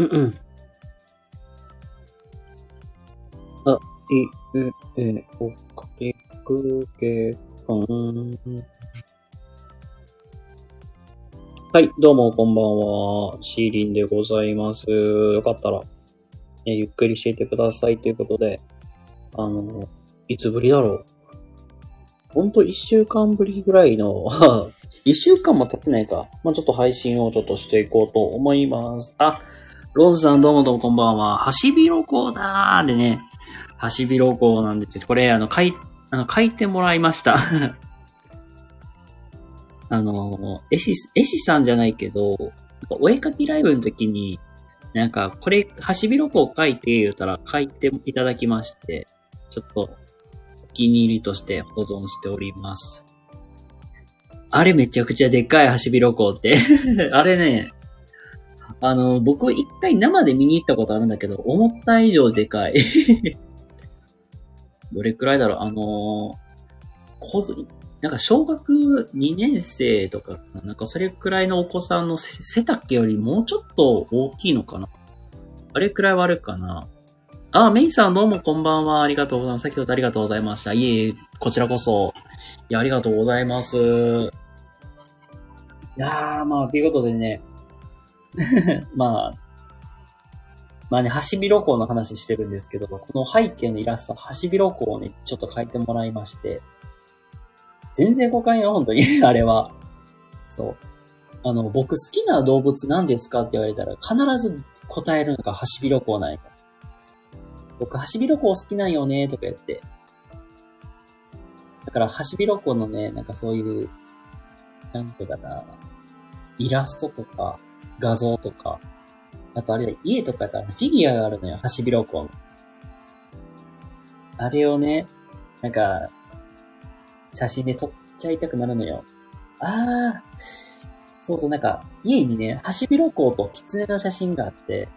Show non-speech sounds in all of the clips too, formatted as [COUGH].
うんうん。あ、い、え、え、おかけくけかん。はい、どうもこんばんは。シーリンでございます。よかったら、えゆっくりしていてくださいということで、あの、いつぶりだろう。ほんと一週間ぶりぐらいの、[LAUGHS] 一週間も経ってないか。まあ、ちょっと配信をちょっとしていこうと思います。あ、ロンズさんどうもどうもこんばんは。ハシビロコウだーでね、ハシビロコウなんですよ。これ、あの、書い、あの、書いてもらいました。[LAUGHS] あの、絵師、絵師さんじゃないけど、お絵描きライブの時に、なんか、これ、ハシビロコウ書いて言うたら書いていただきまして、ちょっと、お気に入りとして保存しております。あれめちゃくちゃでっかいハシビロコウって。[LAUGHS] あれね、あの、僕一回生で見に行ったことあるんだけど、思った以上でかい。[LAUGHS] どれくらいだろう？あの小ずなんか小学2年生とかかな、なんかそれくらいのお子さんの背背丈よりもうちょっと大きいのかな？あれくらいはあるかな？あ、メイさんどうもこんばんは。ありがとうございます。先ほどありがとうございました。いえいえ、こちらこそ。いや、ありがとうございます。いやー、まあ、ということでね。[LAUGHS] まあ、まあね、ハシビロコウの話してるんですけど、この背景のイラスト、ハシビロコウをね、ちょっと描いてもらいまして。全然誤解よ、本当に。[LAUGHS] あれは。そう。あの、僕好きな動物何ですかって言われたら、必ず答えるのがハシビロコウなんや。僕、ハシビロコウ好きなんよね、とか言って。だから、ハシビロコウのね、なんかそういう、なんていうかな、イラストとか、画像とか、あとあれだ、家とかやったらフィギュアがあるのよ、ハシビロコウ。あれをね、なんか、写真で撮っちゃいたくなるのよ。あー、そうそう、なんか、家にね、ハシビロコウとキツネの写真があって、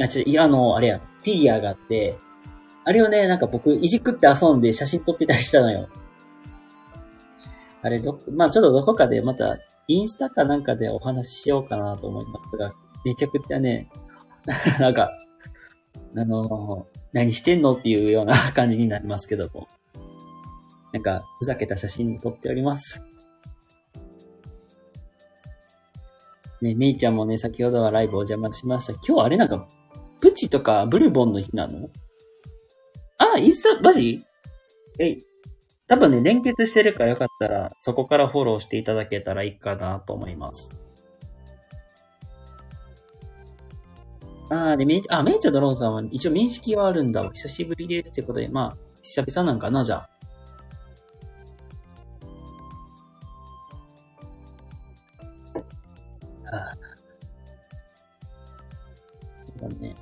あ、ちょ、いや、あの、あれや、フィギュアがあって、あれをね、なんか僕、いじくって遊んで写真撮ってたりしたのよ。あれ、ど、まあちょっとどこかでまた、インスタかなんかでお話ししようかなと思いますが、めちゃくちゃね、[LAUGHS] なんか、あの、何してんのっていうような感じになりますけども。なんか、ふざけた写真撮っております。ね、めいちゃんもね、先ほどはライブお邪魔しました。今日あれなんか、プチとかブルボンの日なの？あ、インスタ、マジ？えい。多分ね、連結してるからよかったら、そこからフォローしていただけたらいいかなと思います。あーで、め、あ、めいちゃんとロンさんは一応面識はあるんだわ。久しぶりですってことで、まあ、久々なんかな、じゃあ。ああ。そうだね。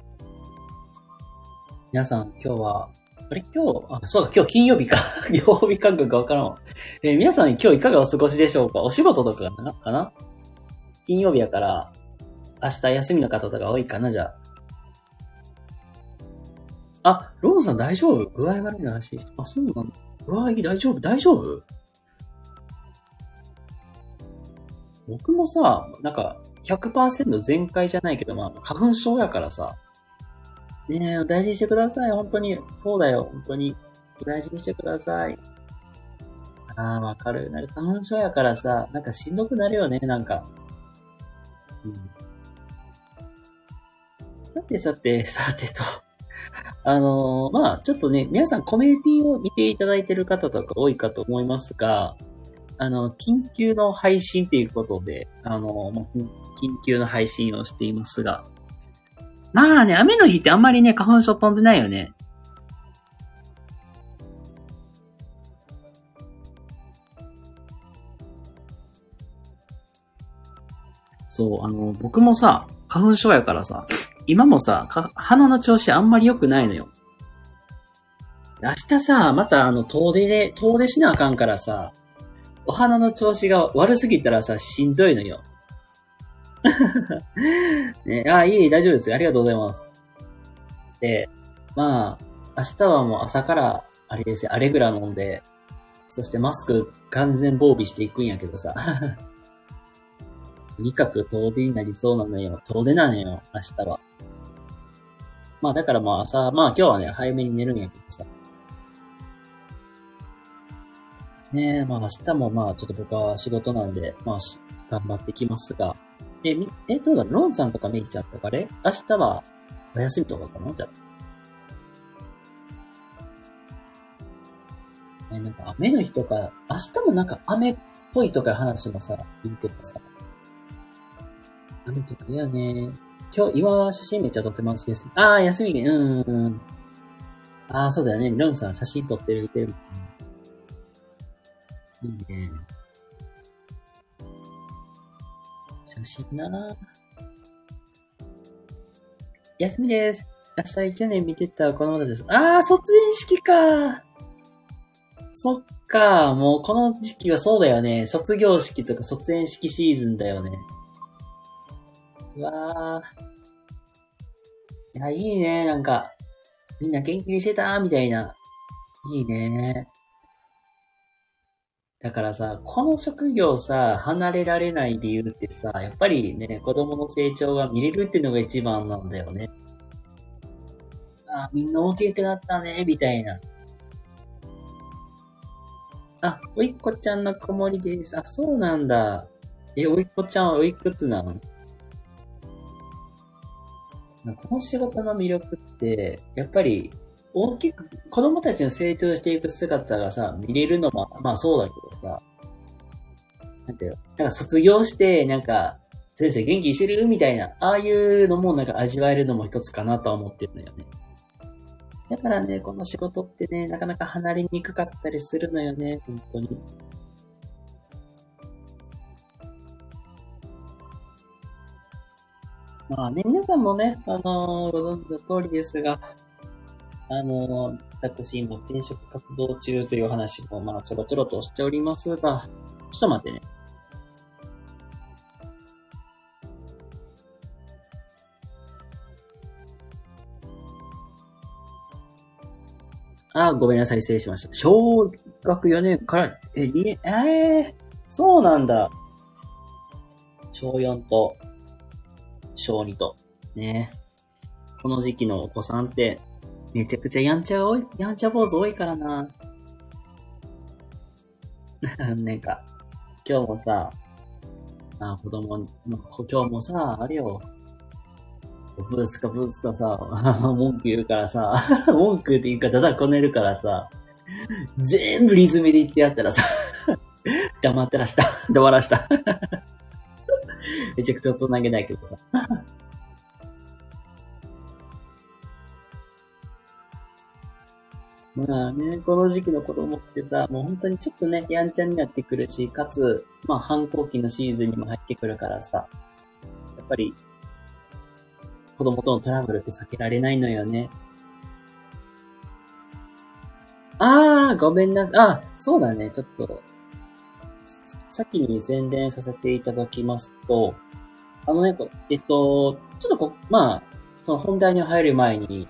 皆さん、今日は、あれ？今日、あ、そうだ、今日金曜日か。[LAUGHS] 曜日感覚がわからんわ。えー皆さん、今日いかがお過ごしでしょうか？お仕事とかかなかな？金曜日やから、明日休みの方とか多いかな？じゃあ。あ、ローンさん大丈夫？具合悪いな話して。あ、そうなんだ。具合大丈夫？大丈夫？僕もさ、なんか、100%全開じゃないけど、まあ、花粉症やからさ。ねえ、大事にしてください、本当に。そうだよ、本当に。大事にしてください。ああ、わかる。なんか花粉症やからさ、なんかしんどくなるよね、なんか。うん。さてさて、[LAUGHS] さてと。あのーまあ、ちょっとね、皆さんコメンティを見ていただいてる方とか多いかと思いますが、あの、緊急の配信ということで、あの、ま緊急の配信をしていますが。まあね、雨の日ってあんまりね、花粉症飛んでないよね。そう、あの、僕もさ、花粉症やからさ、今もさ、鼻の調子あんまり良くないのよ。明日さ、またあの、遠出で、遠出しなあかんからさ、お花の調子が悪すぎたらさ、しんどいのよ。[LAUGHS] ね、あ、いい、大丈夫です。ありがとうございます。で、まあ、明日はもう朝から、あれですよ、アレグラ飲んで、そしてマスク完全防備していくんやけどさ。[LAUGHS] とにかく遠出になりそうなのよ。遠出なのよ、明日は。まあだからまあ朝、まあ今日はね、早めに寝るんやけどさ。ねえ、まあ明日もまあちょっと僕は仕事なんで、まあ頑張ってきますが。え、み、え、どうだろう？ロンさんとかメイちゃんとかね明日はお休みとかかな？じゃあ。え、なんか雨の日とか、明日もなんか雨っぽいとか話もさ、言ってたさ。雨とか嫌ね。今日、今は写真めっちゃ撮ってますです。ああ、休みで、うん、うん。ああ、そうだよね。ロンさん写真撮ってる、てる。いいね。写真な休みです。明日去年見てた子供たちです。ああ、卒園式かそっか、もうこの時期はそうだよね。卒業式とか卒園式シーズンだよね。うわー。いや、いいね、なんか。みんな元気にしてたみたいな。いいね。だからさ、この職業さ、離れられない理由ってさ、やっぱりね、子供の成長が見れるっていうのが一番なんだよね。あ、みんな大きくなったね、みたいな。あ、おいっこちゃんの子守です。あ、そうなんだ。え、おいっこちゃんはおいくつなの？この仕事の魅力って、やっぱり、大きく、子供たちの成長していく姿がさ、見れるのも、まあそうだけどさ、なんていうなんか卒業して、なんか、先生元気してる？みたいな、ああいうのもなんか味わえるのも一つかなとは思ってるのよね。だからね、この仕事ってね、なかなか離れにくかったりするのよね、本当に。まあね、皆さんもね、あのー、ご存知の通りですが、あの、私今転職活動中という話もまあちょろちょろとしておりますが、ちょっと待ってね。あ、ごめんなさい、失礼しました。小学4年から、え、2年、えー、そうなんだ。小4と小2と。ね。この時期のお子さんって、めちゃくちゃやんちゃ多い、やんちゃ坊主多いからな。[LAUGHS] なんか、今日もさ、あ、子供、今日もさ、あれよ、ブースかブースかさ、[LAUGHS] 文句言うからさ、[LAUGHS] 文句って言うかただこねるからさ、全部リズムで言ってやったらさ、黙ってらした。黙らした。めちゃくちゃ大人げないけどさ。まあね、この時期の子供ってさ、もう本当にちょっとね、やんちゃになってくるし、かつ、まあ反抗期のシーズンにも入ってくるからさ、やっぱり、子供とのトラブルって避けられないのよね。あー、ごめんな、あ、そうだね、ちょっと、先に宣伝させていただきますと、あのね、えっと、ちょっとこ、まあ、その本題に入る前に、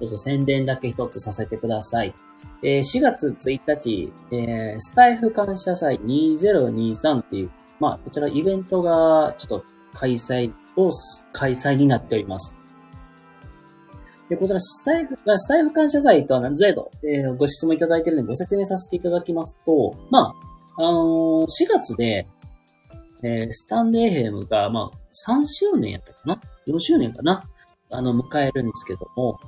どうぞ宣伝だけ一つさせてください。えー、4月1日、えー、スタイフ感謝祭2023っていう、まあ、こちらイベントがちょっと開催を、開催になっております。で、こちらスタイフ、スタイフ感謝祭とは何ぞやと、えー、ご質問いただいてるのでご説明させていただきますと、まあ、あのー、4月で、えー、スタンデーヘムが、まあ、3周年やったかな ?4 周年かな？あの、迎えるんですけども、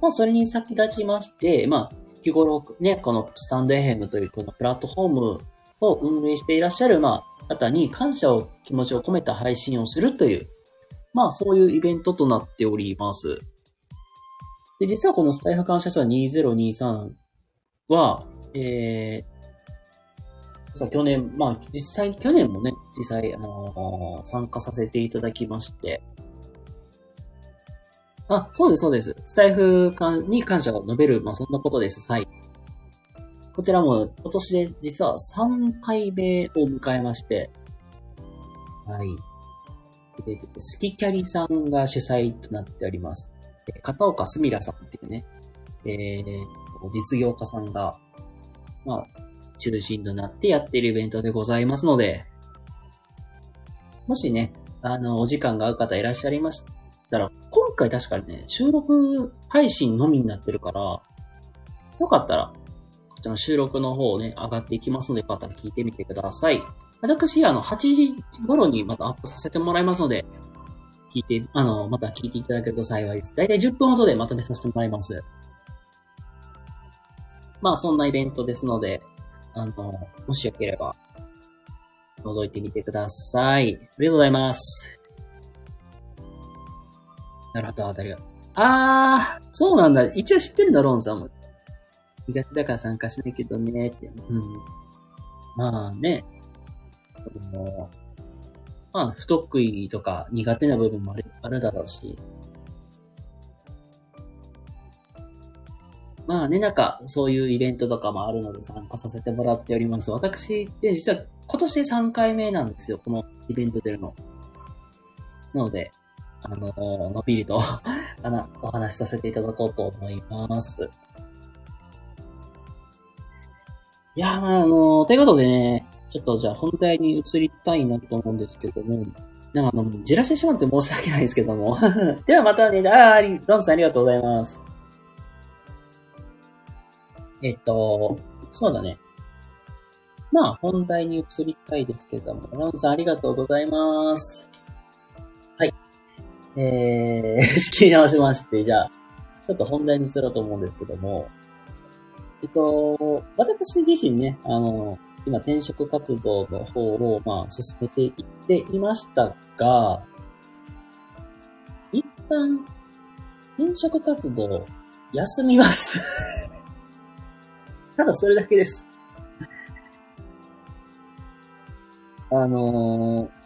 まあ、それに先立ちまして、まあ、日頃ね、このスタンドエヘムというこのプラットフォームを運営していらっしゃる、まあ、方に感謝を、気持ちを込めた配信をするという、まあ、そういうイベントとなっております。で、実はこのスタイフ感謝祭2023は、えー、さ、去年、まあ、実際、去年もね、実際、あのー、参加させていただきまして、あ、そうです、そうです。スタイフに感謝を述べる、まあ、そんなことです。はい。こちらも今年で実は3回目を迎えまして、はい。えー、スキキャリさんが主催となっております。片岡すみらさんっていうね、えー、実業家さんが、まあ、中心となってやっているイベントでございますので、もしね、あの、お時間が合う方いらっしゃいましたら、回確かにね、収録配信のみになってるから、よかったら、こちらの収録の方ね、上がっていきますので、よかったら聞いてみてください。私、あの、8時頃にまたアップさせてもらいますので、聞いて、あの、また聞いていただけると幸いです。だいたい10分ほどでまとめさせてもらいます。まあ、そんなイベントですので、あの、もしよければ、覗いてみてください。ありがとうございます。なるほど、ありがとう。あー、そうなんだ。一応知ってるんだ、ロンさんも。苦手だから参加しないけどね、って。うん。まあね、その、まあ、不得意とか苦手な部分もあるあるだろうし、まあね、なんか、そういうイベントとかもあるので参加させてもらっております。私って実は今年3回目なんですよ、このイベント出るの。なので、あのー、のびりと [LAUGHS] あの、お話しさせていただこうと思います。いやまあ、あのー、ということでね、ちょっとじゃあ本題に移りたいなと思うんですけども、なんかあの、じらしてしまって申し訳ないですけども。[LAUGHS] ではまたね、ああ、ロンさんありがとうございます。えっと、そうだね。まあ、本題に移りたいですけども、ランさんありがとうございます。えー、[LAUGHS] 仕切り直しまして、じゃあ、ちょっと本題に移ろうと思うんですけども、えっと、私自身ね、あの、今転職活動の方を、まあ、進めていっていましたが、一旦、転職活動、休みます [LAUGHS] ただそれだけです。あのー、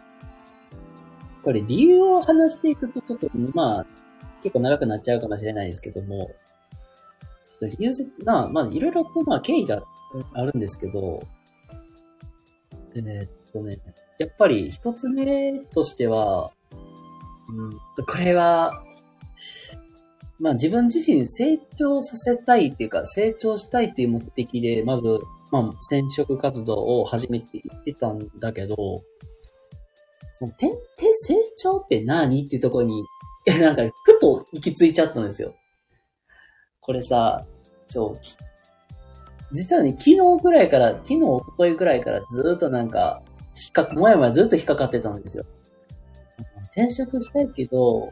これ理由を話していくとちょっと、まあ、結構長くなっちゃうかもしれないですけども、ちょっと理由まあ、まあ、いろいろと、まあ、経緯があるんですけど、えー、っとね、やっぱり一つ目としては、うん、これは、まあ自分自身成長させたいっていうか、成長したいっていう目的で、まず、まあ、転職活動を始めていってたんだけど、その、て、て、成長って何？っていうところに、[LAUGHS] なんか、ふと行き着いちゃったんですよ。これさ、ちょ、実はね、昨日ぐらいから、昨日、おとといぐらいからずっとなんか、引っか、もやもやずっと引っかかってたんですよ。転職したいけど、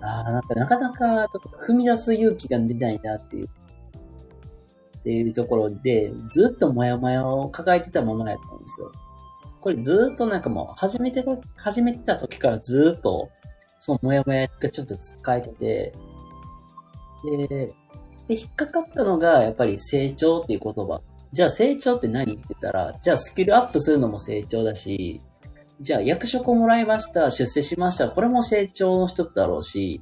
ああ、なんかなかなかちょっと踏み出す勇気が出ないなっていう、っていうところで、ずっともやもやを抱えてたままやったんですよ。これずっとなんかもう、始めて、始めてた時からずっと、そのもやもやがちょっと使えてて、で、で、引っかかったのが、やっぱり成長っていう言葉。じゃあ成長って何って言ったら、じゃあスキルアップするのも成長だし、じゃあ役職をもらいました、出世しました、これも成長の一つだろうし、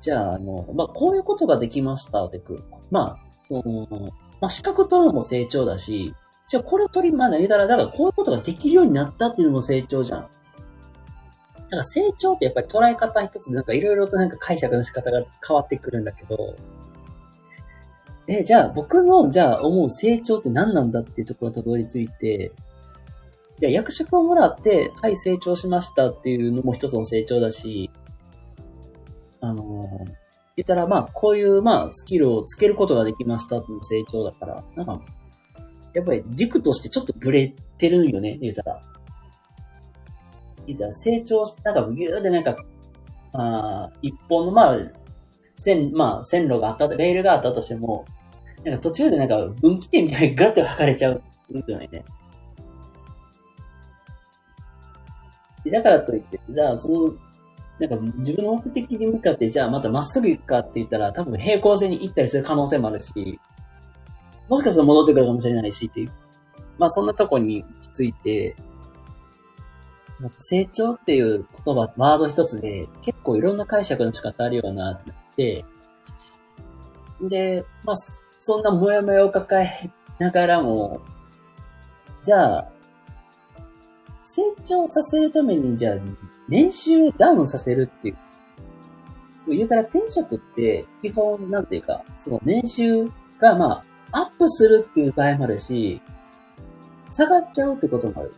じゃあ、あの、まあ、こういうことができましたってくる。まあ、その、まあ、資格取るのも成長だし、じゃあこれを取り、まあ、言うたら、だからこういうことができるようになったっていうのも成長じゃん。だから成長ってやっぱり捉え方一つなんかいろいろとなんか解釈の仕方が変わってくるんだけど、え、じゃあ僕の、じゃあ思う成長って何なんだっていうところにたどり着いて、じゃあ役職をもらって、はい、成長しましたっていうのも一つの成長だし、あの、言ったら、まあ、こういう、まあ、スキルをつけることができましたっていう成長だから、なんか、やっぱり軸としてちょっとブレてるんよね、言うたら。言うたら、成長し、なんか、ぎゅーでなんか、あ一本の、まあ、線、まあ、線路があった、レールがあったとしても、なんか途中でなんか分岐点みたいにガッて分かれちゃう。よね。だからといって、じゃあ、その、なんか自分の目的に向かって、じゃあまたまっすぐ行くかって言ったら、多分平行線に行ったりする可能性もあるし、もしかしたら戻ってくるかもしれないしっていう。まあそんなとこについて、成長っていう言葉、ワード一つで結構いろんな解釈の仕方あるようなって、で、まあ、そんなモヤモヤを抱えながらも、じゃあ、成長させるために、じゃあ、年収ダウンさせるっていう。言うたら転職って基本なんていうか、その年収がまあ、アップするっていう場合もあるし、下がっちゃうってこともある。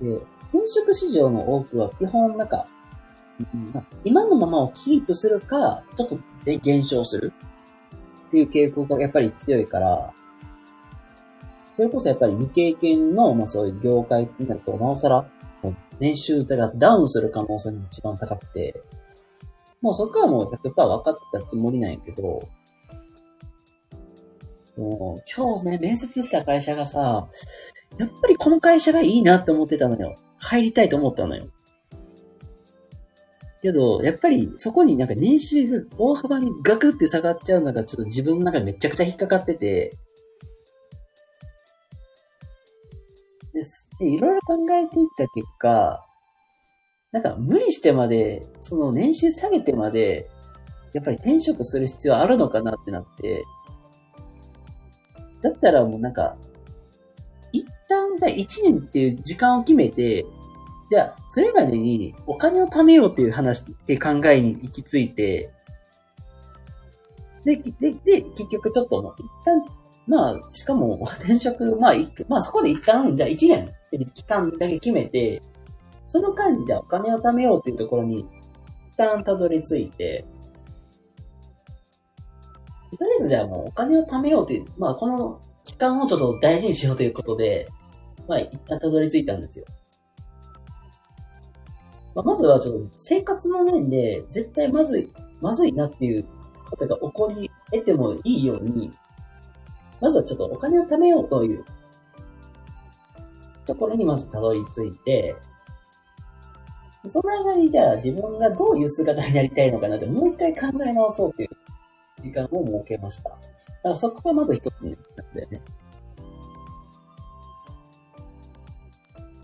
で、転職市場の多くは基本なんか、今のままをキープするか、ちょっとで減少するっていう傾向がやっぱり強いから、それこそやっぱり未経験の、まあそういう業界になると、なおさら、年収がダウンする可能性が一番高くて、もうそこはもう100%分かったつもりなんやけど、もう今日ね、面接した会社がさ、やっぱりこの会社がいいなって思ってたのよ。入りたいと思ったのよ。けど、やっぱりそこになんか年収が大幅にガクって下がっちゃうのがちょっと自分の中でめちゃくちゃ引っかかってて、です。でいろいろ考えていった結果、なんか無理してまで、その年収下げてまで、やっぱり転職する必要あるのかなってなって、だったらもうなんか、一旦じゃあ1年っていう時間を決めて、じゃあ、それまでにお金を貯めようっていう話って考えに行き着いて、で、で、で、結局ちょっと一旦、まあ、しかも転職、まあ、まあそこで一旦、じゃあ1年っていう期間だけ決めて、その間にじゃあお金を貯めようっていうところに一旦たどり着いて、とりあえずじゃあもうお金を貯めようっていう、まあこの期間をちょっと大事にしようということで、まあ一旦たどり着いたんですよ。まあ、まずはちょっと生活の面で絶対まずい、まずいなっていうことが起こり得てもいいように、まずはちょっとお金を貯めようというところにまずたどり着いて、その間にじゃあ自分がどういう姿になりたいのかなってもう一回考え直そうっていう時間を設けました。だからそこがまず一つになったよね。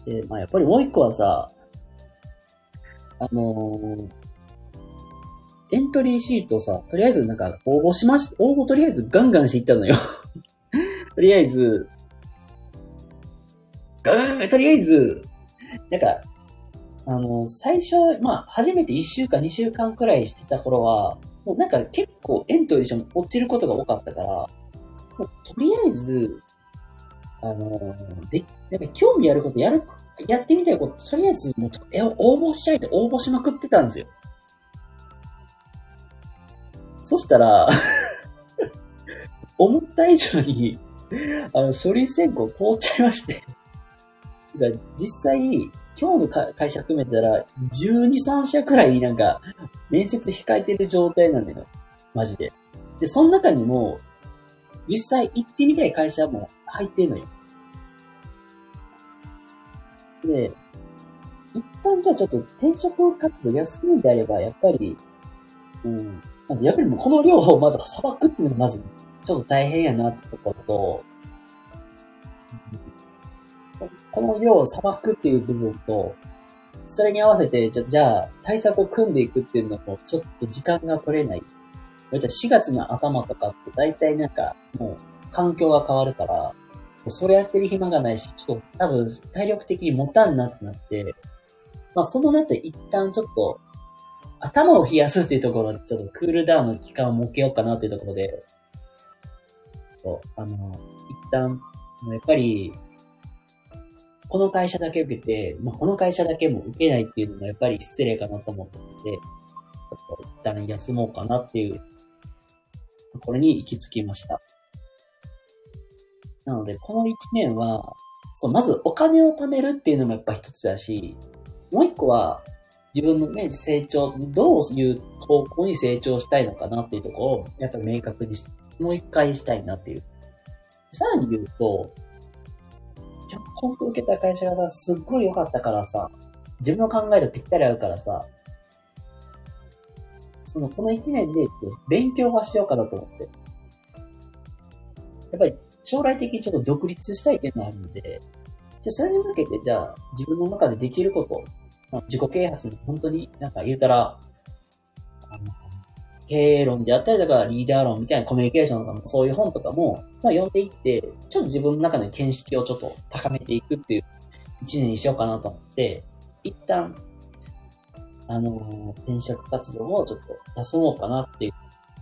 で、まあやっぱりもう一個はさ、あのーエントリーシートさ、とりあえずなんか応募しまし、応募とりあえずガンガンしていったのよ。[LAUGHS] とりあえず、ガンガン、とりあえず、なんか、あの、最初、まあ、初めて1週間、2週間くらいしてた頃は、もうなんか結構エントリーしても落ちることが多かったから、もうとりあえず、あの、で、なんか興味あることやる、やってみたいこと、とりあえずもう、え、応募しちゃいって応募しまくってたんですよ。そしたら、[LAUGHS] 思った以上に、あの、書類選考通っちゃいまして。実際、今日の会社含めたら、12、3社くらいなんか、面接控えてる状態なんだよ。マジで。で、その中にも、実際行ってみたい会社も入ってんのよ。で、一旦じゃあちょっと転職活動休むんであれば、やっぱり、うん、なんやっぱりもうこの量をまずさばくっていうのがまず、ちょっと大変やなってところと、この量をさばくっていう部分と、それに合わせて、じゃ、じゃあ、対策を組んでいくっていうのも、ちょっと時間が取れない。4月の頭とかって、大体なんか、もう、環境が変わるから、それやってる暇がないし、ちょっと多分、体力的に持たんなってなって、まあ、その後一旦ちょっと、頭を冷やすっていうところで、ちょっとクールダウンの期間を設けようかなっていうところで、そう、あの、一旦、やっぱり、この会社だけ受けて、まあ、この会社だけも受けないっていうのもやっぱり失礼かなと思ったので、ちょっと一旦休もうかなっていうところに行き着きました。なので、この1年は、そう、まずお金を貯めるっていうのもやっぱ一つだし、もう一個は、自分のね、成長、どういう方向に成長したいのかなっていうところを、やっぱり明確に、もう一回したいなっていう。さらに言うと、本と受けた会社がさ、すっごい良かったからさ、自分の考えとぴったり合うからさ、その、この一年で、勉強はしようかなと思って。やっぱり、将来的にちょっと独立したいっていうのがあるので、じゃそれに向けて、じゃあ、自分の中でできること、自己啓発に本当になんか言うたら、あの、経営論であったりとから、リーダー論みたいなコミュニケーションとかも、そういう本とかも、まあ読んでいって、ちょっと自分の中で見識をちょっと高めていくっていう一年にしようかなと思って、一旦、あのー転職活動をちょっと休もうかなっていう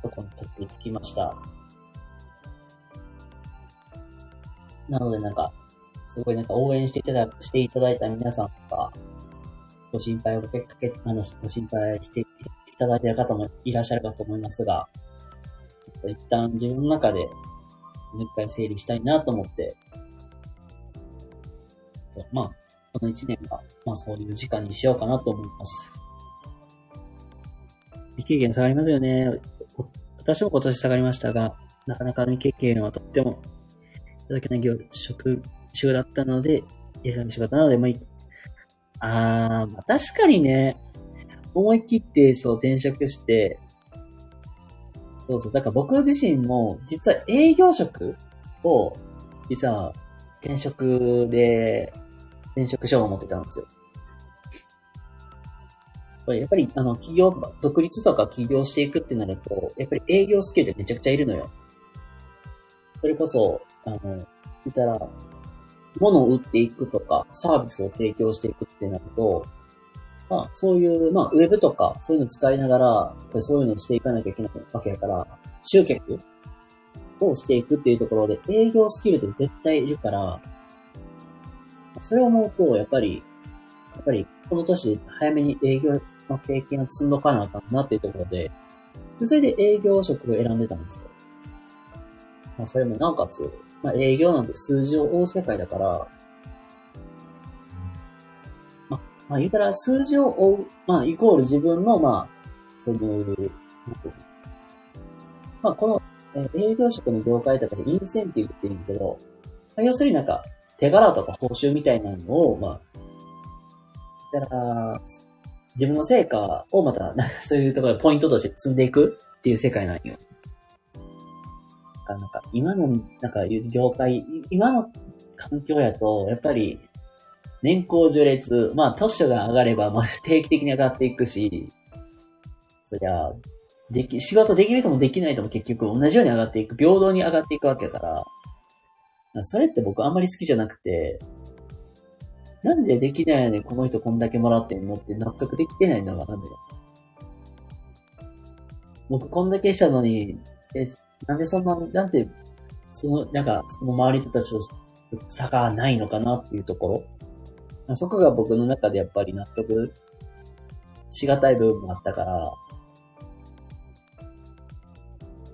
ところにたどり着きました。なのでなんか、すごいなんか応援していただ、していただいた皆さんとか、ご心配をかけ、かけ、あの、ご心配していただいている方もいらっしゃるかと思いますが、一旦自分の中で、もう一回整理したいなと思って、とまあ、この一年は、まあそういう時間にしようかなと思います。未経験下がりますよね。私も今年下がりましたが、なかなか未経験はとってもいただけない業職種だったので、やりたい仕事なので、まあいい、あー、まあ確かにね、思い切ってそう転職して、そうそう、だから僕自身も、実は営業職を、実は転職で、転職書を持ってたんですよ。やっぱり、あの、企業、独立とか起業していくってなると、やっぱり営業スキルってめちゃくちゃいるのよ。それこそ、あの、言ったら、物を売っていくとか、サービスを提供していくってなると、まあ、そういう、まあ、ウェブとか、そういうの使いながら、そういうのをしていかなきゃいけないわけやから、集客をしていくっていうところで、営業スキルって絶対いるから、それを思うと、やっぱり、やっぱり、この年早めに営業の経験を積んどかなあかんなっていうところ、でそれで営業職を選んでたんですよ。まあ、それもなおかつ、まあ、営業なんて数字を追う世界だから、まあ、言うたら数字を追う、まあ、イコール自分の、まあ、そ、のまあ、この、え営業職の業界とかでインセンティブって言うんだけど、まあ、要するになんか、手柄とか報酬みたいなのを、まあ、だから、自分の成果をまた、なんかそういうところでポイントとして積んでいくっていう世界なんよ。なんか、今の、なんか、業界、今の環境やと、やっぱり、年功序列、まあ、年所が上がれば、まあ、定期的に上がっていくし、そりゃ、でき、仕事できる人もできない人も結局同じように上がっていく、平等に上がっていくわけだから、それって僕あんまり好きじゃなくて、なんでできないのにこの人こんだけもらってんのって納得できてないのがなんだよ。僕こんだけしたのに、え、なんでそんな、なんて、その、なんか、その周りの人たちと差がないのかなっていうところ。そこが僕の中でやっぱり納得しがたい部分もあったから、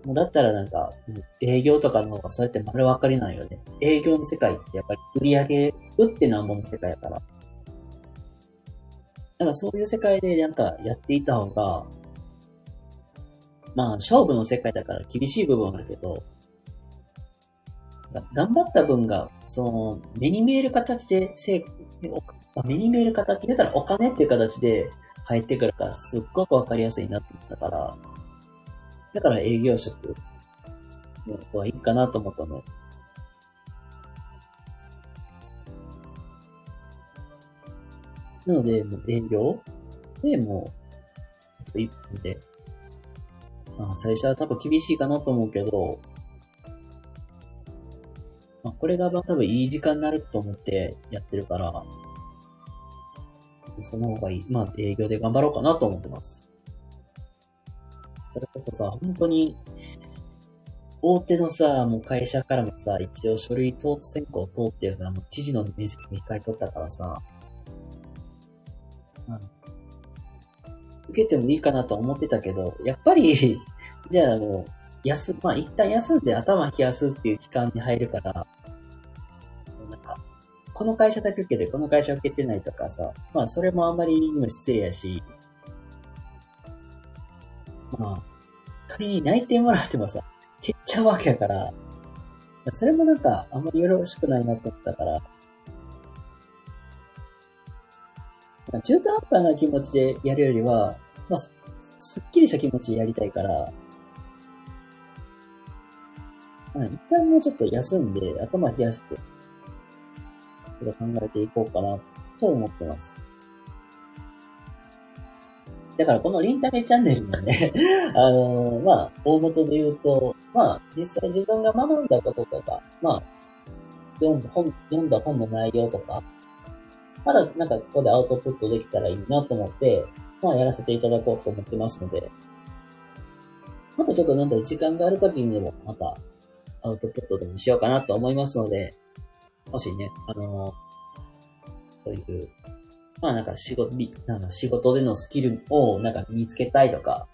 もうだったらなんか、営業とかの方がそうやって丸分かりなんよね。営業の世界ってやっぱり売り上げ、売ってなんぼの世界やから。だからそういう世界でなんかやっていた方が、まあ勝負の世界だから厳しい部分はあるけど、頑張った分が、その、目に見える形で、せお目に見える形で言ったらお金っていう形で入ってくるから、すっごくわかりやすいなってったから、だから営業職の方がいいかなと思ったの。なので、もう営業でもう、一本で、まあ、最初は多分厳しいかなと思うけど、これがまあ多分いい時間になると思ってやってるから、その方がいい。まあ、営業で頑張ろうかなと思ってます。それこそさ、本当に、大手のさ、もう会社からもさ、一応書類通選考通ってるから、もう知事の面接に控えとったからさ、うん受けてもいいかなと思ってたけど、やっぱり、じゃあもう、休、まあ一旦休んで頭冷やすっていう期間に入るから、この会社だけ受けて、この会社受けてないとかさ、まあそれもあんまりにも失礼やし、まあ、仮に内定もらってもさ、消っちゃうわけやから、それもなんか、あんまりよろしくないなと思ったから、中途半端な気持ちでやるよりは、まあ、すすっきりした気持ちでやりたいから、まあ、一旦もうちょっと休んで、頭冷やして、ちょっと考えていこうかな、と思ってます。だからこのリンタメチャンネルのね、[LAUGHS] あのーまあ、大元で言うと、まあ、実際自分が学んだこととか、まあ、読んだ本、読んだ本の内容とか、まだなんかここでアウトプットできたらいいなと思って、まあやらせていただこうと思ってますので、またちょっとなんだろ、時間がある時にでもまたアウトプットでもしようかなと思いますので、もしね、あのそういう、まあなんか仕事、なんか仕事でのスキルをなんか身につけたいとか、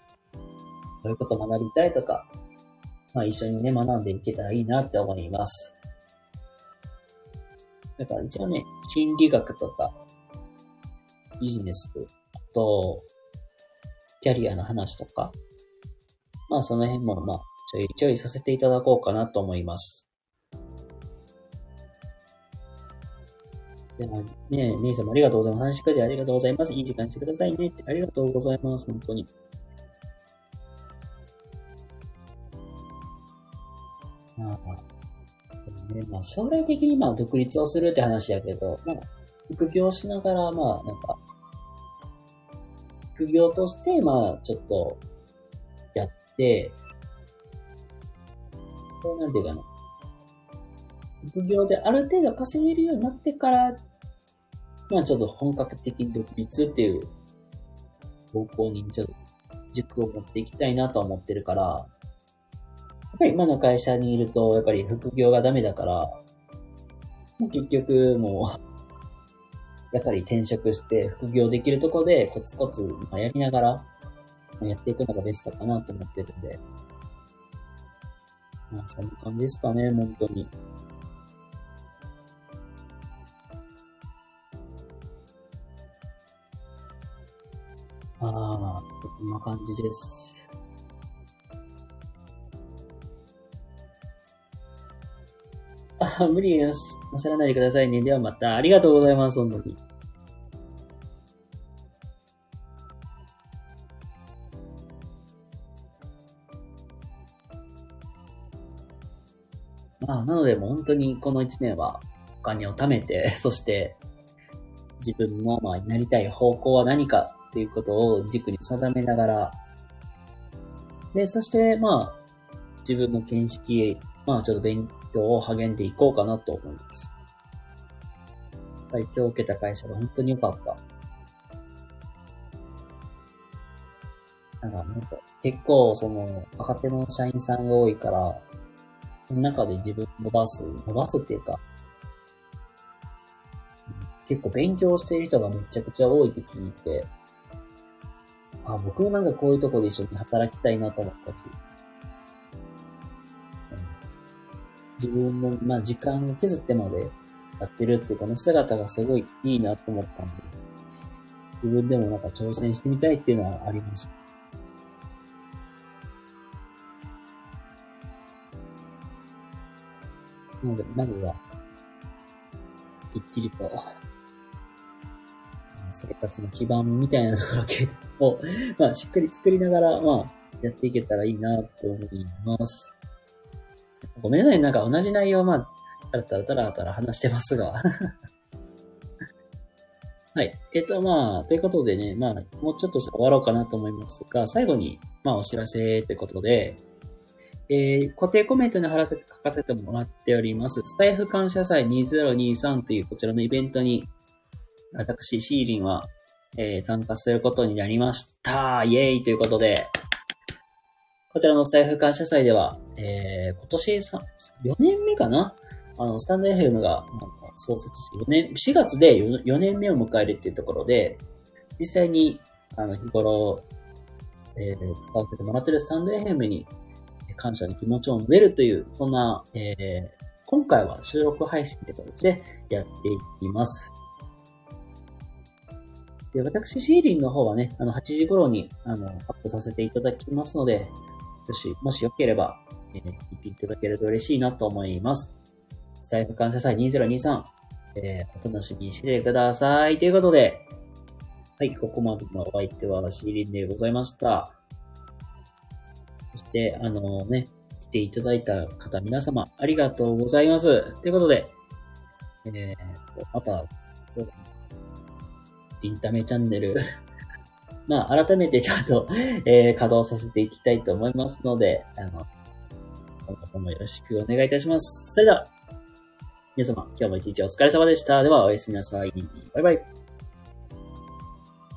そういうこと学びたいとか、まあ一緒にね、学んでいけたらいいなって思います。だから一応ね、心理学とか、ビジネス、あと、キャリアの話とか、まあその辺もまあちょいちょいさせていただこうかなと思います。でもね、みゆさんもありがとうございます。話しくれありがとうございます。いい時間してくださいね。ありがとうございます。本当に。まあ、ね、まあ、将来的にまあ、独立をするって話やけど、まあ、副業しながら、まあ、なんか、副業として、まあ、ちょっと、やって、こうなんていうかな。副業である程度稼げるようになってからまあちょっと本格的に独立っていう方向にちょっと軸を持っていきたいなと思ってるから、やっぱり今の会社にいると、やっぱり副業がダメだから、結局もう [LAUGHS] やっぱり転職して副業できるとこでコツコツやりながらやっていくのがベストかなと思ってるんで、まあそんな感じですかね、本当に。ああ、こんな感じです。あ、無理です。焦らないでくださいね。ではまた、ありがとうございます、本当に。まあ、なので、もう本当にこの1年はお金を貯めて、そして自分の、まあ、なりたい方向は何かっていうことを軸に定めながら、で、そして、まあ、自分の見識、まあ、ちょっと勉強を励んでいこうかなと思います。はい、今日受けた会社が本当に良かった。なんか、なんか結構、その、若手の社員さんが多いから、その中で自分伸ばす、伸ばすっていうか、結構勉強している人がめちゃくちゃ多いって聞いて、あ、僕もなんかこういうとこで一緒に働きたいなと思ったし、自分の、まあ、時間を削ってまでやってるっていうこの姿がすごいいいなと思ったんで、自分でもなんか挑戦してみたいっていうのはありました。なので、まずは、きっちりと、生活の基盤みたいなところを、をまあ、しっかり作りながら、まあ、やっていけたらいいなと思います。ごめんなさい、なんか同じ内容、まあ、たらたらたらたら話してますが。[LAUGHS] はい。えっと、まあ、ということでね、まあ、もうちょっと終わろうかなと思いますが、最後に、まあ、お知らせということで、えー、固定コメントに貼らせて、書かせてもらっております、スタイフ感謝祭2023というこちらのイベントに私、シーリンは、えー、参加することになりました。イェーイということで、こちらのスタイフ感謝祭では、えー、今年4年目かな？あの、スタンド FM が、創設して4年、4月で 4, 4年目を迎えるっていうところで、実際に、あの、日頃、えー、使わせてもらってるスタンド FM に感謝の気持ちを述べるという、そんな、えー、今回は収録配信って形でやっていきます。で、私、シーリンの方はね、あの、8時頃に、あの、アップさせていただきますので、よし、もしよければ、えー、聞いていただけると嬉しいなと思います。スタイフ感謝祭2023、えー、お楽しみにしてください。ということで、はい、ここまでのお相手はシーリンでございました。そして、あのね、来ていただいた方皆様、ありがとうございます。ということで、えー、また、そうだインタメチャンネル [LAUGHS] まあ、改めてちゃんと [LAUGHS] えー、稼働させていきたいと思いますので、あの、今後ともよろしくお願いいたします。それでは、皆様、今日も一日お疲れ様でした。では、おやすみなさい。バイバイ。